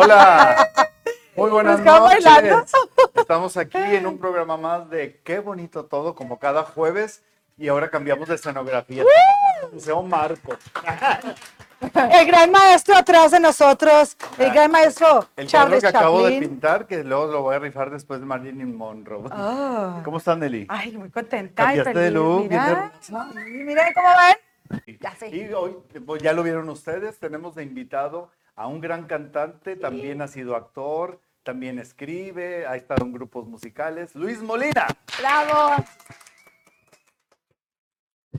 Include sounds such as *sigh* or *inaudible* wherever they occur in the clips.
Hola. Muy buenas Nos quedó noches. bailando. Estamos aquí en un programa más de Qué bonito todo, como cada jueves. Y ahora cambiamos de escenografía. Museo Marco. El gran maestro atrás de nosotros, el gran maestro El Charles que acabo de pintar, que luego lo voy a rifar después de Marilyn Monroe. Ah. ¿Cómo están, Nelly? Ay, muy contenta y Cambiaste de feliz. look, bien Mira, miren cómo ven. Ya sé. Y hoy, pues ya lo vieron ustedes, tenemos de invitado a un gran cantante, también ha sido actor, también escribe, ha estado en grupos musicales, Luis Molina. Bravo.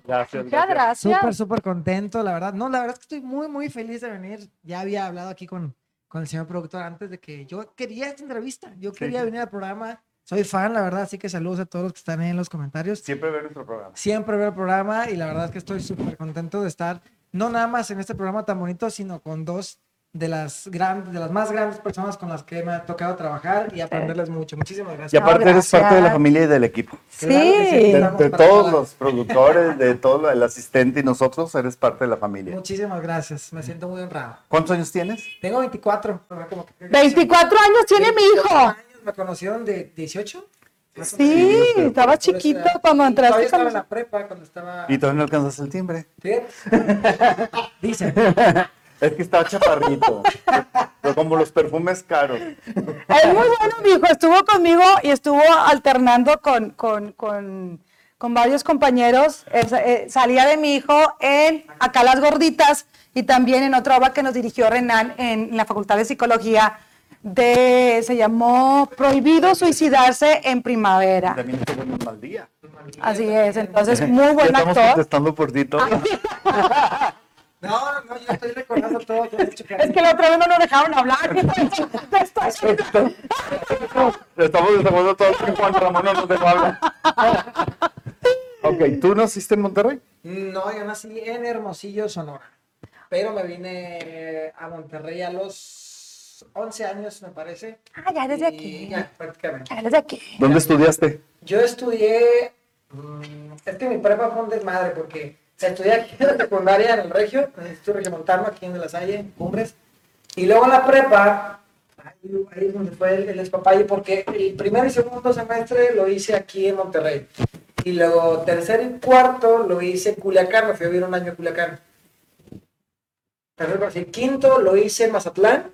Gracias. Muchas gracias. Súper, súper contento, la verdad. No, la verdad es que estoy muy, muy feliz de venir. Ya había hablado aquí con, con el señor productor antes de que yo quería esta entrevista. Yo quería sí. venir al programa. Soy fan, la verdad, así que saludos a todos los que están ahí en los comentarios. Siempre ve nuestro programa. Siempre veo el programa y la verdad es que estoy súper contento de estar, no nada más en este programa tan bonito, sino con dos de las, grandes, de las más grandes personas con las que me ha tocado trabajar y aprenderles mucho. Muchísimas Y gracias. aparte eres parte de la familia y del equipo. Claro sí. Sí. De, todos todas. los productores, de todo el asistente y nosotros, eres parte de la familia. Muchísimas gracias, me siento muy honrado. ¿Cuántos años tienes? Tengo 24. pero como que- 24 años tiene mi 28 hijo. años, ¿Me conocieron de 18? Más o menos. Sí, estaba chiquito cuando Y entraste. Todavía estaba con en la prepa cuando estaba. Y todavía no alcanzas el timbre. Fíjate. *laughs* Dice. *laughs* Es que está chaparrito. pero como los perfumes caros. Es muy bueno, mi hijo. Estuvo conmigo y estuvo alternando con, con, con, con varios compañeros. Eh, sa- eh, salía de mi hijo en Acá las Gorditas y también en otra obra que nos dirigió Renan en la Facultad de Psicología. De, se llamó Prohibido suicidarse en primavera. También estuvo en un mal día. Así es, entonces muy Ya buen estamos actor. contestando por ti todo. *laughs* No, no, yo estoy recordando todo. dicho, Es que la otra vez no nos dejaron hablar. *laughs* *laughs* Estamos desacuerdo todos que Juan Ramón no nos dejó hablar. Ok, ¿tú naciste en Monterrey? No, yo nací en Hermosillo, Sonora. Pero me vine a Monterrey a los 11 años, me parece. Ah, ya desde Y aquí. Ya, prácticamente. Ya desde aquí. ¿Dónde estudiaste? Yo estudié. mm, Es que mi prepa fue un desmadre porque estudié aquí en la secundaria en el Regio, en el Instituto Regiomontano, aquí en La Salle, en Cumbres. Y luego en la prepa, ahí, es donde fue el, el despapalle, porque el primer y segundo semestre lo hice aquí en Monterrey. Y luego tercer y cuarto lo hice en Culiacán, me fui a vivir un año en Culiacán. Tercer, cuarto, y quinto lo hice en Mazatlán.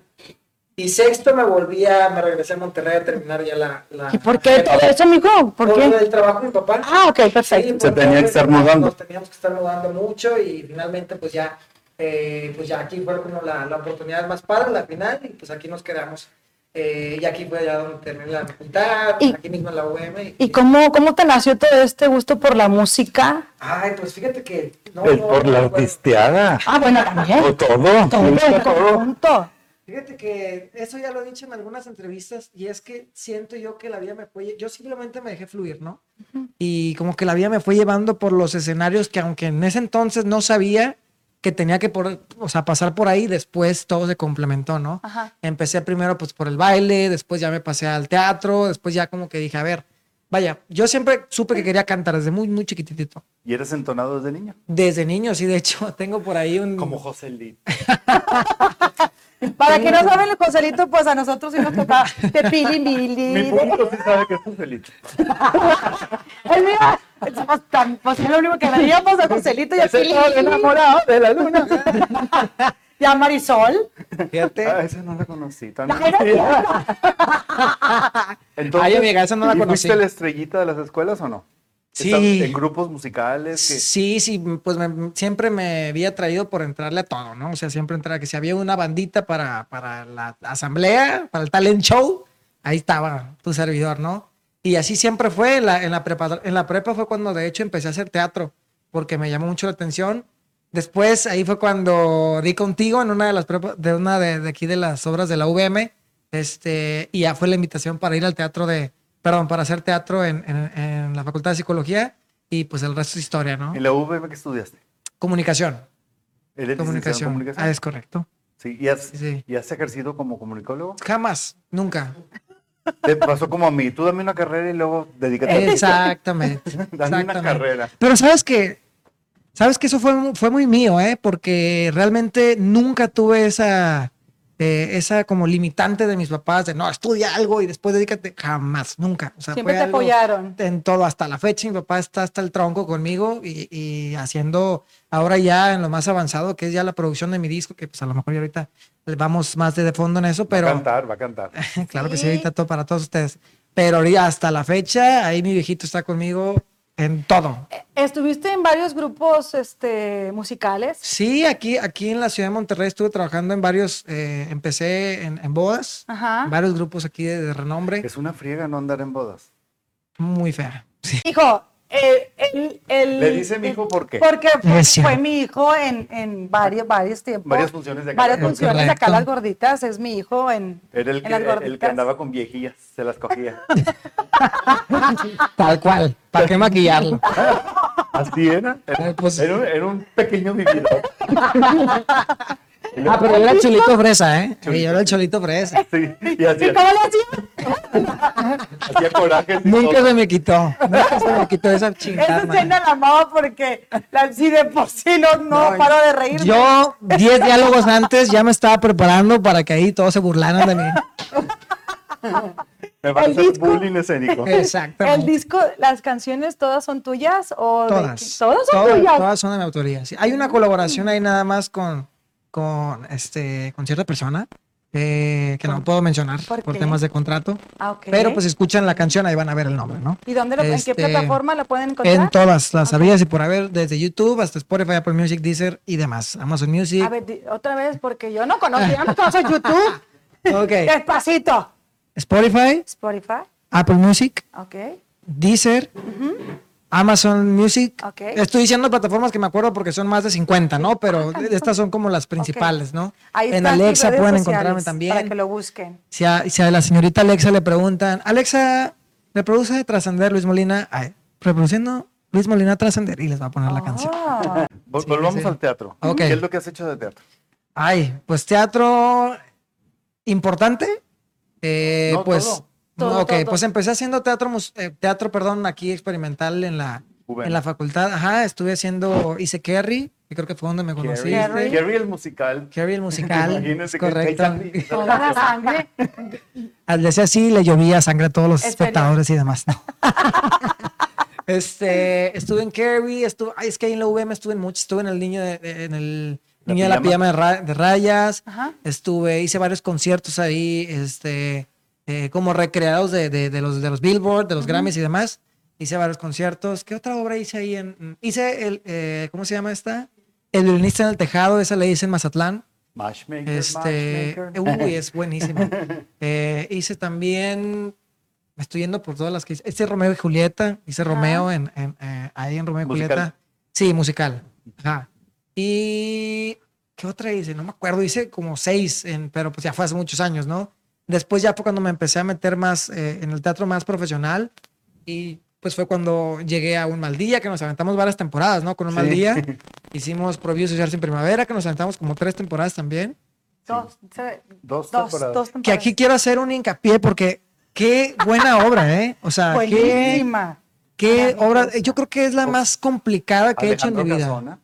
Y sexto me volví a, me regresé a Monterrey a terminar ya la... la ¿Y por qué todo eso, mijo? ¿Por por qué? el trabajo de mi papá. Ah, ok, perfecto. Sí, Se tenía que estar mudando. Nos teníamos que estar mudando mucho y finalmente pues ya, eh, pues ya aquí fue como la, la oportunidad más padre, la final, y pues aquí nos quedamos. Eh, y aquí fue ya donde terminé la facultad, Y- aquí mismo en la UM. Y, ¿Y cómo, cómo te nació todo este gusto por la música? Ay, pues fíjate que... No, Es no, por la no, bueno, artisteada. Ah, bueno, también. O todo. Todo el todo. Fíjate que eso ya lo he dicho en algunas entrevistas y es que siento yo que la vida me fue, yo simplemente me dejé fluir, ¿no? Y como que la vida me fue llevando por los escenarios que aunque en ese entonces no sabía que tenía que por, o sea, pasar por ahí, después todo se complementó, ¿no? Ajá. Empecé primero pues por el baile, después ya me pasé al teatro, después ya como que dije, a ver, vaya, yo siempre supe que quería cantar desde muy, muy chiquitito. ¿Y eres entonado desde niño? Desde niño, sí, de hecho, *laughs* tengo por ahí un... Como José Lee. *laughs* Para quien no sabe el Joselito, pues a nosotros sí nos toca de pili Mi mili. público sí sabe que es Joselito. *laughs* El mío, somos tan, pues es lo único que veíamos a Joselito y a Pili. enamorado de la luna. *laughs* Y a Marisol. Fíjate. Ah, esa no la conocí. es *laughs* cierto. Entonces, Ay, amiga, esa no la ¿y conocí. ¿Fuiste la estrellita de las escuelas o no? Sí. ¿Estás En grupos musicales. que- Sí, sí, pues me- siempre me había traído por entrarle a todo, ¿no? O sea, siempre entraba, que si había una bandita para, para la asamblea, para el talent show, ahí estaba tu servidor, ¿no? Y así siempre fue, en la, en la, prepa, en la prepa fue cuando de hecho empecé a hacer teatro, porque me llamó mucho la atención. Después ahí fue cuando di contigo en una de las prepa- de una de, de aquí de las obras de la UVM, este, y ya fue la invitación para ir al teatro de, perdón, para hacer teatro en, en- en la Facultad de Psicología y pues el resto es historia, ¿no? ¿En la UVM qué estudiaste? Comunicación. ¿Eres licenciado en Comunicación. comunicación? Ah, es correcto. Sí, ¿y has, Sí, sí. y has ejercido como comunicólogo? Jamás, nunca. Te pasó como a mí. Tú dame una carrera y luego dedícate a Exactamente. *laughs* Dame una exactamente. carrera. Pero sabes que, sabes que eso fue, fue muy mío, ¿eh? Porque realmente nunca tuve esa, eh, esa como limitante de mis papás de no, estudia algo y después dedícate, jamás, nunca. O sea, Siempre te apoyaron. En todo, hasta la fecha, mi papá está hasta el tronco conmigo y, y haciendo ahora ya en lo más avanzado, que es ya la producción de mi disco, que pues a lo mejor ya ahorita le vamos más de, de fondo en eso, pero Va a cantar, va a cantar. *laughs* claro que sí, ahorita todo para todos ustedes. Pero hasta la fecha, ahí mi viejito está conmigo en todo. ¿Estuviste en varios grupos este, musicales? Sí, aquí, aquí en la ciudad de Monterrey estuve trabajando en varios, eh, empecé en, en bodas, Ajá. varios grupos aquí de, de renombre, Es una friega no andar en bodas. muy fea. Sí. Hijo, el, el, el- Le dice mi hijo por qué. Porque fue, mi hijo en, en varios, varios tiempos. Varias funciones de acá. Varias Es funciones de acá las gorditas. Es mi hijo en, Era el en que, las el que andaba con viejillas, se las cogía. *laughs* Tal cual, ¿para qué maquillarlo? Así era. Era, pues- era un, era un pequeño vividor. *laughs* Ah, pero yo era el cholito fresa, ¿eh? Sí, yo era el cholito fresa. Sí, y ¿Y hacía, cómo le hacía? hacía corajes. y Nunca todo. se me quitó, nunca se me quitó esa chingada. Esa escena la amaba porque la, si de por sí no, no, No, paro de reírme. Yo, 10 diálogos antes, ya me estaba preparando para que ahí todos se burlaran de mí. Me va a el hacer disco. bullying escénico. El Exactamente. disco, las canciones, ¿todas son tuyas? O de- Todas. todas son todas, tuyas. todas son de mi autoría. sí. Hay una colaboración ahí nada más con, con, este, con cierta persona eh, que no puedo mencionar ¿Por temas de contrato. Ah. Pero pues escuchan la canción ahí van a ver el nombre, ¿no? ¿Y dónde lo, en este, qué plataforma la pueden encontrar? En todas las sabías y por haber, desde YouTube hasta Spotify, Apple Music, Deezer y demás. Amazon Music. A ver, otra vez, porque yo no conozco, yo no *laughs* conozco YouTube. Ok. Despacito. Spotify, Spotify, Apple Music, ok. Deezer, Amazon Music. Ok. Estoy diciendo plataformas que me acuerdo porque son más de 50, ¿no? Pero estas son como las principales, ¿no? Ahí en Alexa pueden sociales encontrarme Para también. que lo busquen. Si a, si a la señorita Alexa le preguntan, Alexa, reproduce Trascender Luis Molina, Ay, reproduciendo Luis Molina Trascender y les va a poner la canción. Ah, Vol- Sí, Volvamos sí. al teatro. ¿Qué es lo que has hecho de teatro? Ay, pues teatro importante. Eh, No, pues, todo. Todo, ok, todo. pues empecé haciendo teatro, eh, teatro, perdón, aquí experimental en la, Juven. en la facultad. Ajá, estuve haciendo, hice Carrie, que creo que fue donde me conociste. Carrie. Carrie el musical. Carrie el *laughs* musical, Imagínense que *laughs* toda la sangre. Al decir así, le llovía sangre a todos los espectadores y demás. ¿no? *laughs* este, estuve en Carrie, estuve, ay, es que ahí en la UVM estuve en mucho, estuve en el niño de, de- en el La niño de la pijama. pijama de, ra- de rayas, Ajá. estuve, hice varios conciertos ahí, este, eh, como recreados de, de- de los, de los Billboard, de los Grammys y demás. Hice varios conciertos. ¿Qué otra obra hice ahí? En, hice el, eh, ¿cómo se llama esta? El violinista en el tejado, esa la hice en Mazatlán. Matchmaker, Este, matchmaker. uy, *laughs* es buenísimo. Eh, hice también, me estoy yendo por todas las que hice. Hice Romeo y Julieta, hice. Romeo en, en, eh, ahí en Romeo y Musical. Julieta. Sí, musical. Ajá. Y, ¿qué otra hice? No me acuerdo, hice como seis, en, pero pues ya fue hace muchos años, ¿no? Después ya fue cuando me empecé a meter más eh, en el teatro más profesional y pues fue cuando llegué a Un Mal Día, que nos aventamos varias temporadas, ¿no? Con Un Mal Sí. Día. *laughs* Hicimos Prohibido Asociarse en Primavera, que nos aventamos como tres temporadas también. Dos, se- Dos dos, temporadas. dos Que aquí quiero hacer un hincapié porque qué buena *laughs* obra, ¿eh? O sea, qué, Buenísima. qué obra. Maravillosa. Yo creo que es la más complicada que he hecho en mi vida. Casona.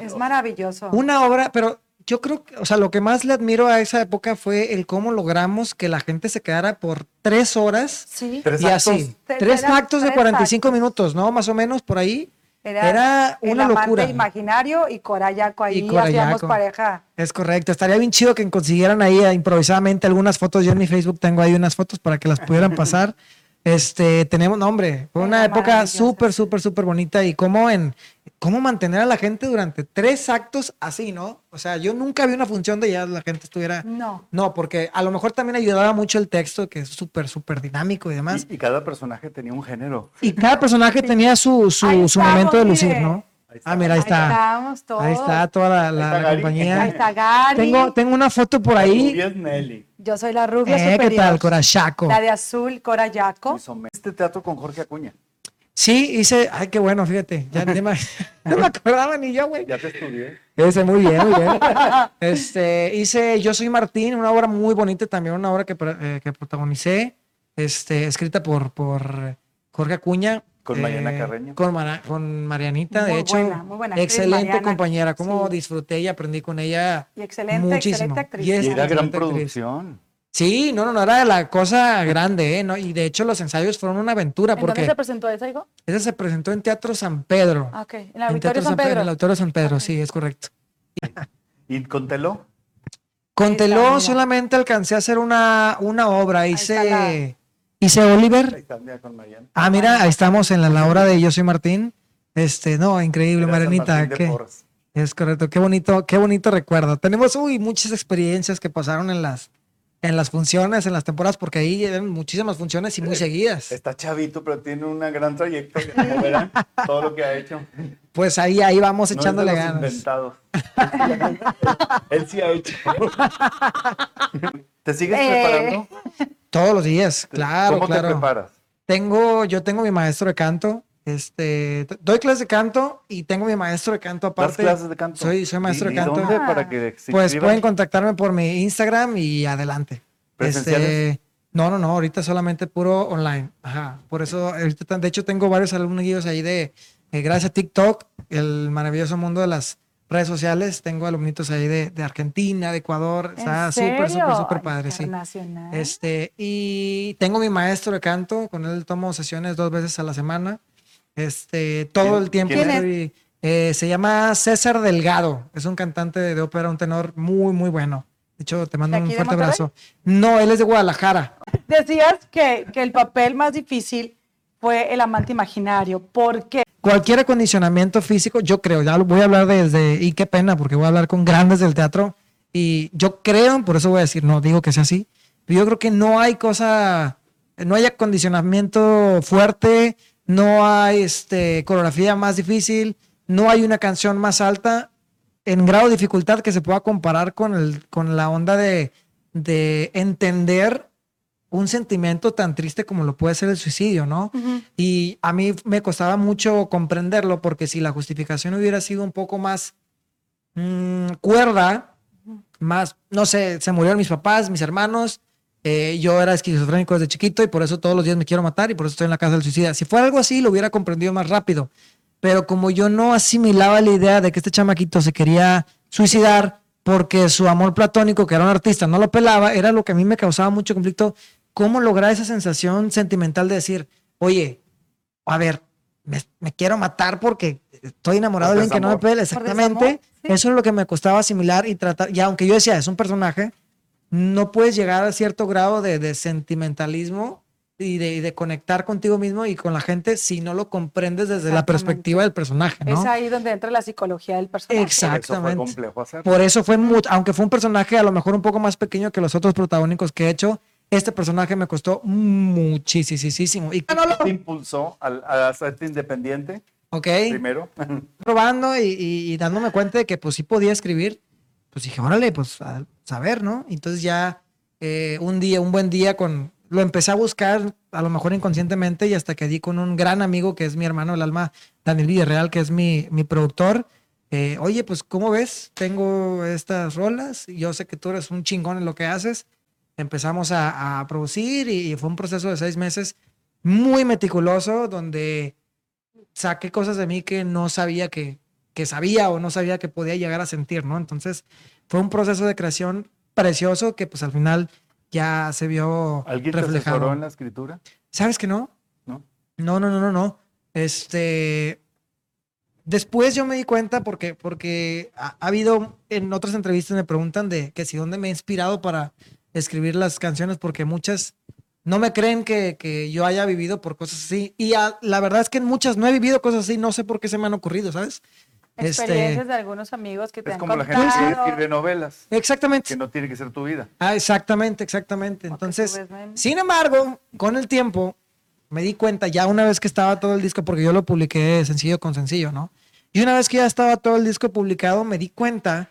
Es maravilloso. Una obra, pero yo creo que, o sea, lo que más le admiro a esa época fue el cómo logramos que la gente se quedara por tres horas Sí. Tres y actos. así. Tres actos de tres 45 actos. minutos, ¿no? Más o menos por ahí. Era, Era el una amante locura. imaginario y Corayaco ahí Corayaco. hacíamos pareja. Es correcto. Estaría bien chido que consiguieran ahí eh, improvisadamente algunas fotos. Yo en mi Facebook tengo ahí unas fotos para que las pudieran *laughs* pasar. Este, tenemos, no, hombre, fue una época súper, súper, súper bonita y cómo en, cómo mantener a la gente durante tres actos así, ¿no? O sea, yo nunca vi una función de ya la gente estuviera, No. no, porque a lo mejor también ayudaba mucho el texto, que es súper, súper dinámico y demás. Y, y cada personaje tenía un género. Y cada personaje tenía su, su, Ahí su momento de lucir, mire. ¿no? Ahí está. Ah, mira, ahí está. estábamos todos. Ahí está toda la, la- Ahí está la compañía. Ahí está Gary. Tengo, tengo una foto por ahí. Nelly. Yo soy la rubia Eh, superior. ¿Qué tal, Corachaco? La de azul, Corayaco. Este teatro con Jorge Acuña. Sí, hice. Ay, qué bueno, fíjate. Ya ni me, *laughs* no me acordaba ni yo, güey. Ya te estudié. Ese, muy bien, muy bien. *laughs* Este, hice Yo soy Martín, una obra muy bonita también, una obra que, eh, que protagonicé, este, escrita por, por Jorge Acuña. Con Mariana Eh, Carreño. Con, Mara- con Marianita, de Muy hecho. buena, muy buena actriz, excelente Mariana. compañera. Cómo Sí. disfruté y aprendí con ella Y excelente, muchísimo. excelente actriz. Y es Y era gran actriz. producción. Sí, no, no, no era la cosa grande, ¿eh? ¿no? Y de hecho los ensayos fueron una aventura ¿En dónde porque se presentó esa, hijo? ese se presentó en Teatro San Pedro. Ah, ok. En el en Auditorio Teatro San Pedro, Pedro. En el Auditorio San Pedro, sí, es correcto. ¿Y con Teló? Con Teló solamente alcancé a hacer una, una obra, está la- hice, hice Oliver. Ah, mira, ahí estamos en la, la obra de Yo soy Martín. Este, no, increíble, que- Porres. Es correcto, qué bonito, qué bonito recuerdo. Tenemos uy, muchas experiencias que pasaron en las, en las funciones, en las temporadas, porque ahí eran muchísimas funciones y muy seguidas. Está chavito, pero tiene una gran trayectoria. Como verán, *laughs* todo lo que ha hecho. Pues ahí, ahí vamos No es de echándole los ganas. *laughs* Él sí ha hecho. *laughs* ¿Te sigues Eh, preparando? Todos los días, claro, ¿Cómo te preparas? Tengo, yo tengo mi maestro de canto, este, doy clases de canto y tengo mi maestro de canto ¿Das aparte. clases de canto? Soy, soy maestro ¿Y- de y canto. dónde para que se Pues pueden contactarme por mi Instagram y adelante. ¿Presenciales? Este, no, no, no, ahorita solamente puro online. Ajá. Por eso, ahorita, de hecho, tengo varios alumnos ahí de, eh, gracias a TikTok, el maravilloso mundo de las redes sociales. Tengo alumnitos ahí de, de Argentina, de Ecuador. ¿En Está súper, súper, súper padre, sí. Internacional. Este, y tengo mi maestro de canto, con él tomo sesiones dos veces a la semana. Este, todo ¿Quién- el tiempo quién es? estoy- eh, se llama César Delgado, es un cantante de ópera, un tenor muy, muy bueno. De hecho, te mando ¿De un de fuerte abrazo. No, él es de Guadalajara. Decías que, que el papel más difícil fue el amante imaginario. ¿Por qué? Cualquier acondicionamiento físico, yo creo, ya lo voy a hablar desde, y qué pena, porque voy a hablar con grandes del teatro, y yo creo, por eso voy a decir, no digo que sea así, pero yo creo que no hay cosa, no hay acondicionamiento fuerte, no hay este, coreografía más difícil, no hay una canción más alta en grado de dificultad que se pueda comparar con, el, con la onda de, de entender un sentimiento tan triste como lo puede ser el suicidio, ¿no? Y a mí me costaba mucho comprenderlo porque si la justificación hubiera sido un poco más mm, cuerda, más, no sé, se murieron mis papás, mis hermanos, eh, yo era esquizofrénico desde chiquito y por eso todos los días me quiero matar y por eso estoy en la casa del suicida. Si fuera algo así, lo hubiera comprendido más rápido. Pero como yo no asimilaba la idea de que este chamaquito se quería suicidar porque su amor platónico, que era un artista, no lo pelaba, era lo que a mí me causaba mucho conflicto. ¿Cómo lograr esa sensación sentimental de decir, oye, a ver, me, me quiero matar porque estoy enamorado de Por alguien que no me pela? Exactamente. sí. Eso es lo que me costaba asimilar y tratar. Y aunque yo decía, es un personaje, no puedes llegar a cierto grado de, de sentimentalismo y de, y de conectar contigo mismo y con la gente si no lo comprendes desde la Exactamente. perspectiva del personaje, ¿no? Es ahí donde entra la psicología del personaje. Exacto. Eso fue Exactamente. complejo hacer. Por eso fue, aunque fue un personaje a lo mejor un poco más pequeño que los otros protagónicos que he hecho, este personaje me costó muchísimo. Y ¿Qué te impulsó al- a, hacerte independiente ok, primero? probando y, y- y dándome cuenta de que pues sí podía escribir, pues dije, órale, pues a saber, ¿no? Entonces ya eh, un día, un buen día con, lo empecé a buscar a lo mejor inconscientemente y hasta que di con un gran amigo que es mi hermano del alma, Daniel Villarreal, que es mi, mi productor. eh, Oye, pues, ¿cómo ves? Tengo estas rolas. Yo sé que tú eres un chingón en lo que haces. Empezamos a, producir y fue un proceso de seis meses muy meticuloso donde saqué cosas de mí que no sabía que, que sabía o no sabía que podía llegar a sentir, ¿no? Entonces fue un proceso de creación precioso que pues al final ya se vio ¿Alguien te asesoró reflejado. en la escritura? ¿Sabes que no? ¿No? No, no, no, no, no. Este. Después yo me di cuenta porque, porque ha, ha habido en otras entrevistas me preguntan de que si dónde me he inspirado para escribir las canciones, porque muchas no me creen que, que yo haya vivido por cosas así. Y a- la verdad es que en muchas no he vivido cosas así, no sé por qué se me han ocurrido, ¿sabes? Este, Experiencias de algunos amigos que te Es han como la gente que escribe novelas, exactamente. que no tiene que ser tu vida. Ah, exactamente, exactamente. Entonces, sin embargo, con el tiempo me di cuenta, ya una vez que estaba todo el disco, porque yo lo publiqué sencillo con sencillo, ¿no? Y una vez que ya estaba todo el disco publicado, me di cuenta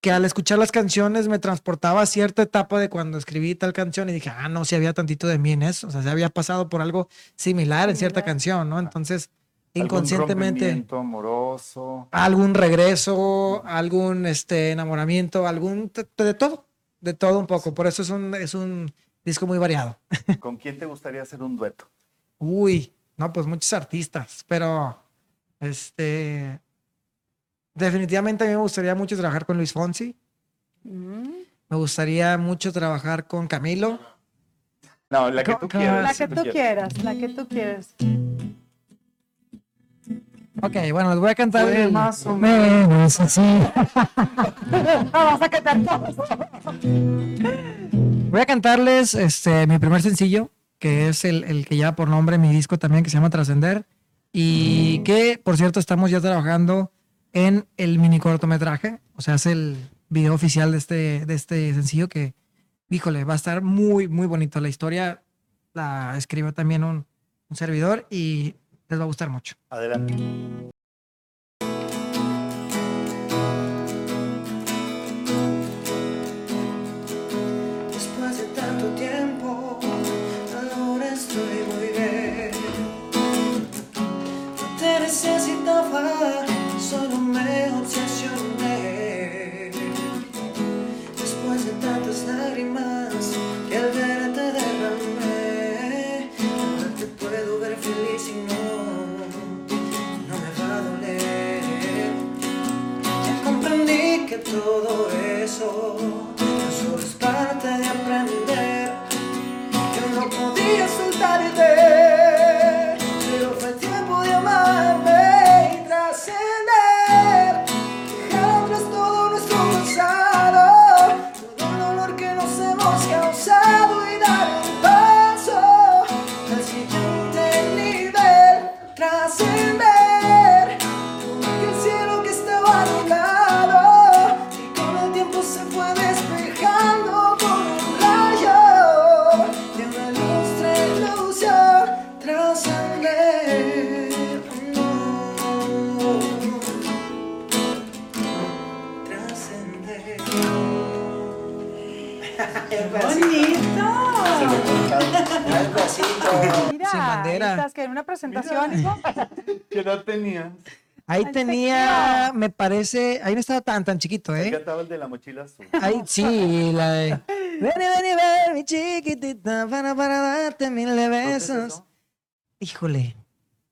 que al escuchar las canciones me transportaba a cierta etapa de cuando escribí tal canción y dije, ah, no, si había tantito de mí en eso, o sea, se había pasado por algo similar en cierta Similar. canción, ¿no? Entonces, inconscientemente rompimiento amoroso. algún regreso, algún este enamoramiento, algún de, todo, de todo un poco. Por eso es un, es un disco muy variado. *laughs* ¿Con quién te gustaría hacer un dueto? Uy, No, pues muchos artistas, pero este definitivamente a mí me gustaría mucho trabajar con Luis Fonsi. Mm. Me gustaría mucho trabajar con Camilo. No, la que tú quieras. La que tú quieras, la que tú quieras. Ok, bueno, les voy a cantar el- más o menos así. *laughs* Vas a cantar. Voy a cantarles este, mi primer sencillo, que es el, el que lleva por nombre mi disco también, que se llama Trascender. Y que, por cierto, estamos ya trabajando en el mini cortometraje. O sea, es el video oficial de este, de este sencillo que, híjole, va a estar muy, muy bonito. La historia la escribió también un, un servidor y les va a gustar mucho. Adelante. Cortaron. Mira, Sin bandera. estás que en una presentación. ¿Qué edad tenías? Ahí Ay, tenía, me parece, ahí no estaba tan tan chiquito, ¿Qué ¿eh? cantaba el de la mochila azul? Ahí sí, la de Ven y ven y ven, mi chiquitita, para, para darte mil de ¿Dónde es besos. eso? Híjole,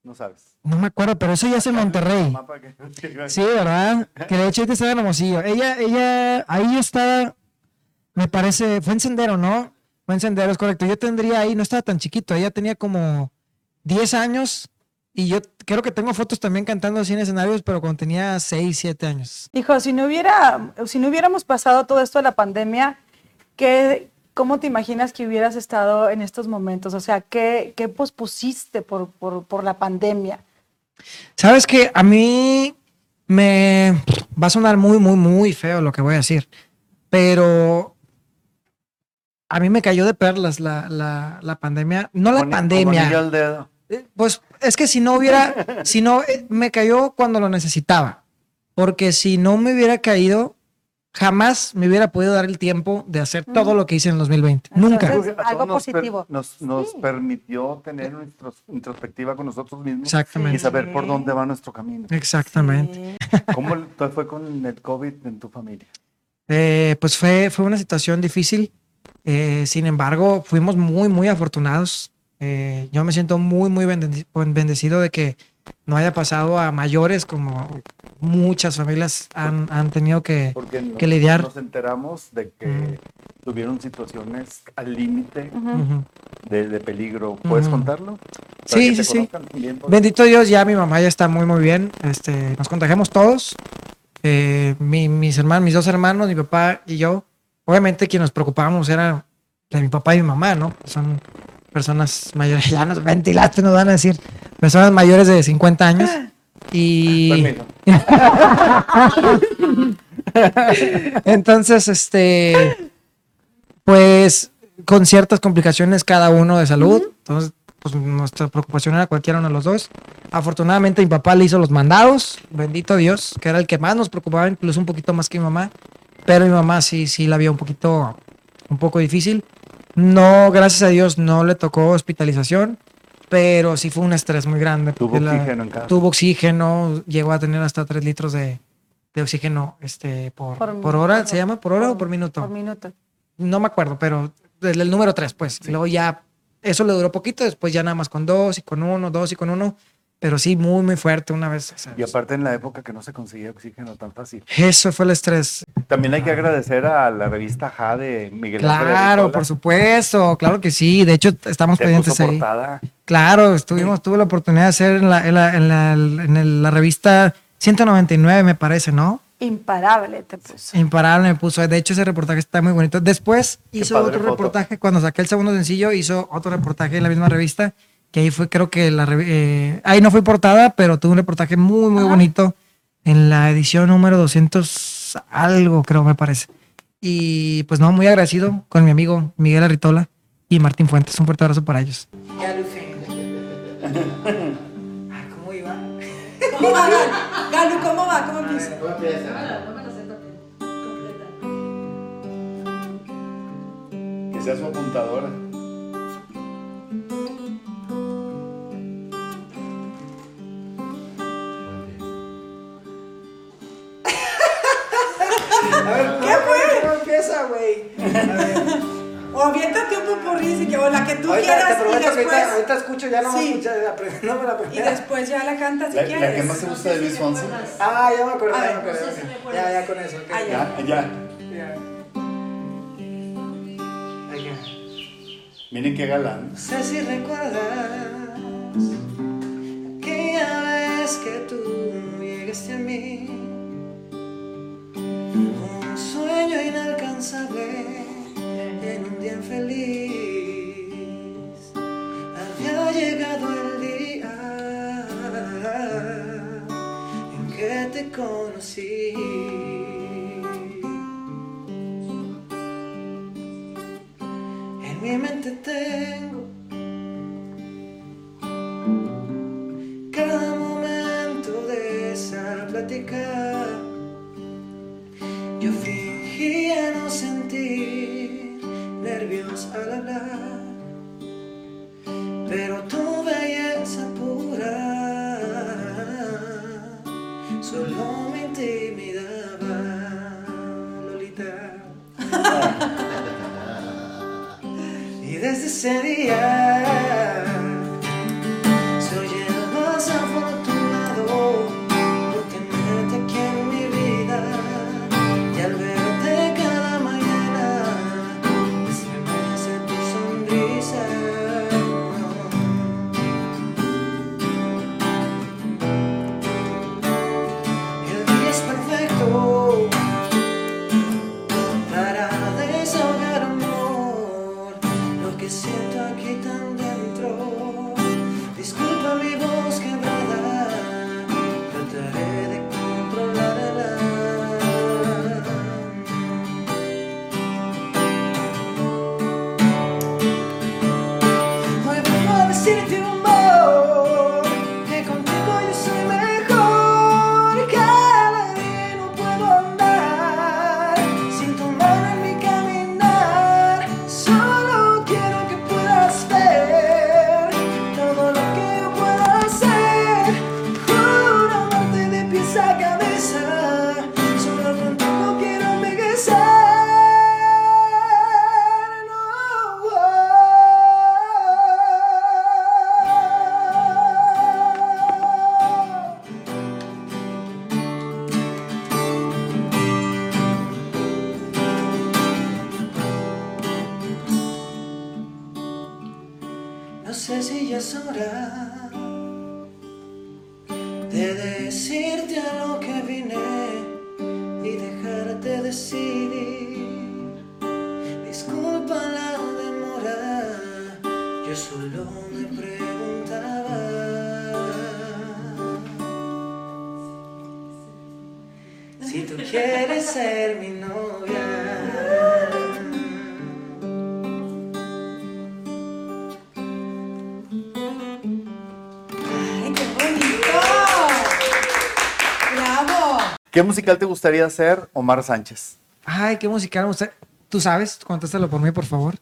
No sabes. no me acuerdo, pero eso ya es en Monterrey. Que- Sí, ¿verdad? Que de hecho ahorita estaba en Hermosillo. Ella, ella, ahí estaba, me parece, fue en Sendero, ¿no? Fue en Sendero, es correcto. Yo tendría ahí, no estaba tan chiquito, ella tenía como 10 años y yo creo que tengo fotos también cantando así en escenarios, pero cuando tenía 6, 7 años. Hijo, si no hubiera, si no hubiéramos pasado todo esto de la pandemia, ¿qué, ¿cómo te imaginas que hubieras estado en estos momentos? O sea, ¿qué, qué pospusiste por, por, por la pandemia? Sabes que a mí me va a sonar muy, muy, muy feo lo que voy a decir, pero a mí me cayó de perlas la, la, la pandemia. No la Como ni- como pandemia. al dedo. Eh, Pues es que si no hubiera, *laughs* si no, eh, me cayó cuando lo necesitaba. Porque si no me hubiera caído, jamás me hubiera podido dar el tiempo de hacer todo lo que hice en el 2020. Nunca. Entonces, A todos algo nos per- positivo. Nos, nos Sí. permitió tener una intros- introspectiva con nosotros mismos Exactamente. y saber por dónde va nuestro camino. Exactamente. Sí. ¿Cómo fue con el COVID en tu familia? Eh, pues fue, fue una situación difícil. Eh, sin embargo, fuimos muy, muy afortunados. Eh, yo me siento muy, muy bendeci- bendecido de que no haya pasado a mayores como muchas familias han, han tenido que... Porque nos, que lidiar. nos enteramos de que tuvieron situaciones al límite de, de peligro. ¿Puedes contarlo? Sí, sí, sí. Bendito Dios, ya mi mamá ya está muy, muy bien. Este, nos contagiamos todos. Eh, mi- mis hermanos, mis dos hermanos, mi papá y yo. Obviamente quien nos preocupábamos era de mi papá y mi mamá, ¿no? Son personas mayores, *laughs* ya nos ventilaste, nos van a decir, personas mayores de 50 años. Y *laughs* entonces, este, pues con ciertas complicaciones cada uno de salud. Entonces, pues nuestra preocupación era cualquiera uno de los dos. Afortunadamente mi papá le hizo los mandados, bendito Dios, que era el que más nos preocupaba, incluso un poquito más que mi mamá. Pero mi mamá sí, sí la vio un poquito, un poco difícil. No, gracias a Dios, no le tocó hospitalización, pero sí fue un estrés muy grande. Tuvo oxígeno en casa. Tuvo oxígeno, llegó a tener hasta 3 litros de, de oxígeno este, por, por, Por- hora. por- ¿Se llama por hora o por minuto? Por minuto. no me acuerdo, pero el, el número 3, pues. Luego ya eso le duró poquito, después ya nada más con dos y con uno, dos y con uno, pero sí, muy, muy fuerte una vez. sea, Y aparte en la época que no se conseguía oxígeno tan fácil. Eso fue el estrés. También hay que agradecer a la revista Ja de Miguel Claro, por supuesto, claro que sí. De hecho, estamos que pendientes puso ahí. portada. Claro, estuvimos, tuve la oportunidad de hacer en la, en la, en la, en el- la revista 199, me parece, ¿no? Imparable te puso. Imparable me puso. De hecho, ese reportaje está muy bonito. Después Qué hizo otro foto. reportaje, cuando saqué el segundo sencillo, hizo otro reportaje en la misma revista, que ahí fue, creo que la eh, ahí no fue portada, pero tuvo un reportaje muy, muy bonito en la edición número 200 algo, creo, me parece. Y pues no, muy agradecido con mi amigo Miguel Arritola y Martín Fuentes. Un fuerte abrazo para ellos. *laughs* ¿Cómo iba? ¿Cómo va, Galu? ¿Cómo va? ¿Cómo empieza? Que sea su apuntadora. ¿Qué fue? ¿Cómo empieza, güey? *laughs* O aviéntate un popurrí, si que, o la que tú Ahorita, te quieras y prometo que después, ahorita, ahorita escucho, ya no me Sí. escuché, *laughs* no me la y después ya la cantas si La, la quieres. que más te gusta de Luis Fonsi. Ah, ya me acordé, A ya ver, me acordé. no sé si me acuerdo. ya, ya con eso. ok. Ah, ya. Ya, ya. Ya. Miren qué galán. No sé si recuerdas aquella vez que tú llegaste a mí. Sueño inalcanzable en un día infeliz. Había llegado el día en que te conocí. En mi mente tengo cada momento de esa plática. Yo fingía no sentir nervios al hablar, pero tu belleza pura solo me intimidaba, Lolita. *laughs* Y desde ese día de decirte a lo que vine y dejarte decidir. Disculpa la demora, yo solo me preguntaba si tú quieres ser mi ¿Qué musical te gustaría hacer, Omar Sánchez? Ay, qué musical. me gusta- ¿Tú sabes? Contéstalo por mí, por favor.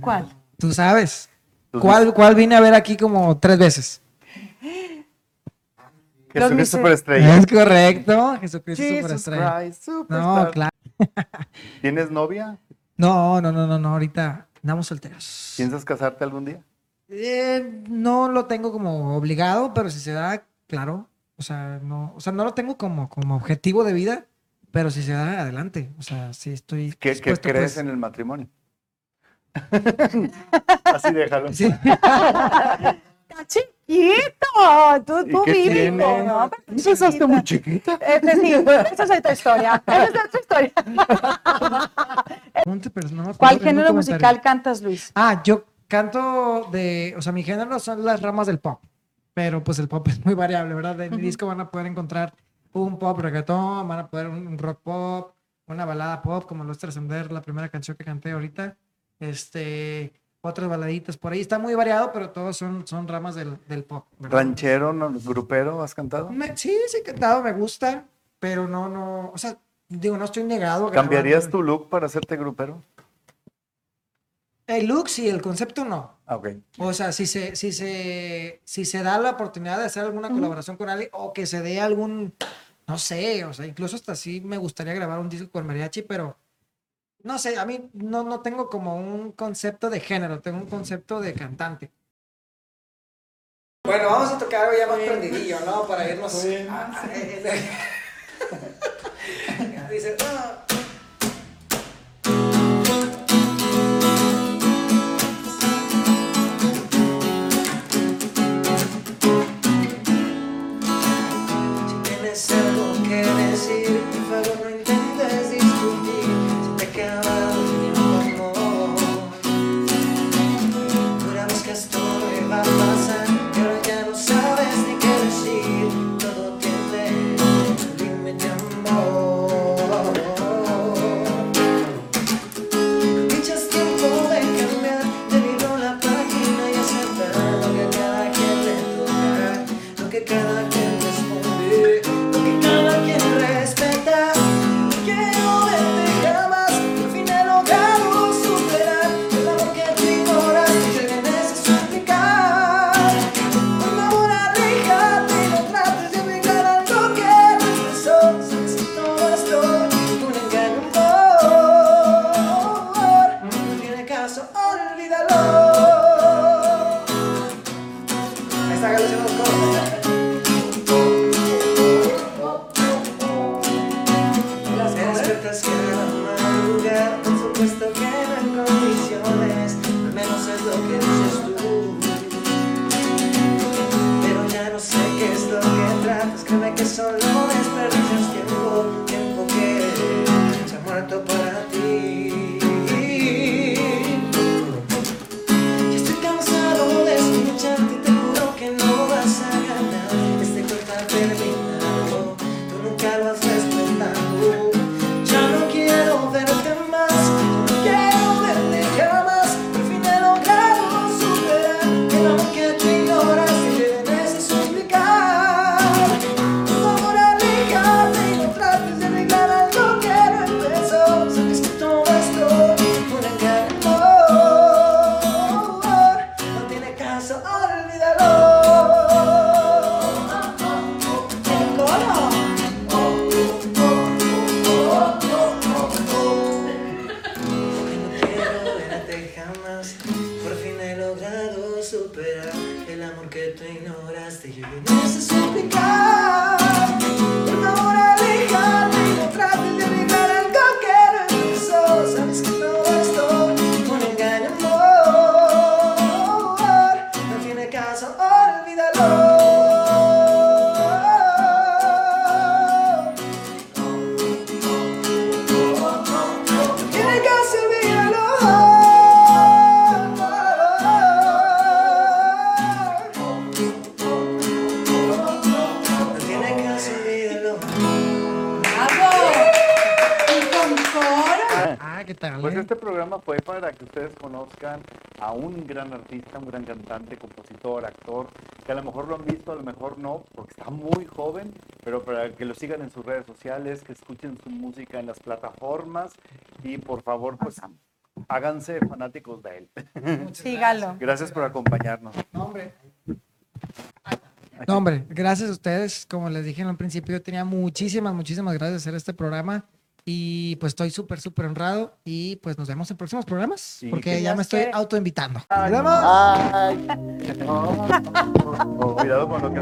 ¿Cuál? ¿Tú sabes? Tú ¿Cuál, ¿Cuál vine a ver aquí como tres veces? Jesucristo Superestrella. Es correcto. Jesucristo Superestrella. Christ, No, Superstar. claro. *laughs* ¿Tienes novia? No, no, no, no, no, ahorita. Andamos solteros. ¿Piensas casarte algún día? Eh, no lo tengo como obligado, pero si se da, claro. O sea, no, o sea, no lo tengo como, como objetivo de vida, pero si se da, adelante. O sea, sí estoy. ¿Qué, qué crees pues. en el matrimonio? *laughs* Así déjalo. Sí. Está chiquito. Tú, ¿Y tú qué vive, tiene? ¿no? Pero Eso es hasta muy chiquita. Este sí, esa es otra historia. Esa es otra historia. *laughs* Ponte, pero no me acuerdo ¿Cuál género musical cantas, Luis? Ah, yo canto de, o sea, mi género son las ramas del pop, pero pues el pop *laughs* es muy variable, ¿verdad? En mi disco van a poder encontrar un pop reggaetón, van a poder un un rock pop, una balada pop, como Los Trascender, la primera canción que canté ahorita, este, otras baladitas por ahí, está muy variado, pero todos son, son ramas del, del pop. ¿verdad? ¿Ranchero, no, grupero has cantado? Me- sí, sí he cantado, me gusta, pero no, no, o sea, digo, no estoy negado. a ¿Cambiarías grabar. tu look para hacerte grupero? El look sí, el concepto no. Ah, ok. O sea, si se, si se, si se da la oportunidad de hacer alguna colaboración con alguien o que se dé algún, no sé, o sea, incluso hasta sí me gustaría grabar un disco con mariachi, pero no sé, a mí no, no tengo como un concepto de género, tengo un concepto de cantante. Bueno, vamos a tocar algo ya más prendidillo, ¿no? Para irnos. a- a- Dice, "No". Conozcan a un gran artista, un gran cantante, compositor, actor, que a lo mejor lo han visto, a lo mejor no, porque está muy joven, pero para que lo sigan en sus redes sociales, que escuchen su música en las plataformas y por favor, pues háganse fanáticos de él. *laughs* Sígalo. Gracias por acompañarnos. No, hombre. No, hombre, gracias a ustedes. Como les dije en un principio, yo tenía muchísimas, muchísimas gracias de hacer este programa. Y pues estoy súper, súper honrado. Y pues nos vemos en próximos programas. Porque que ya me estoy autoinvitando. ¡Nos vemos! Ay. No, *laughs* no, no, cuidado con lo que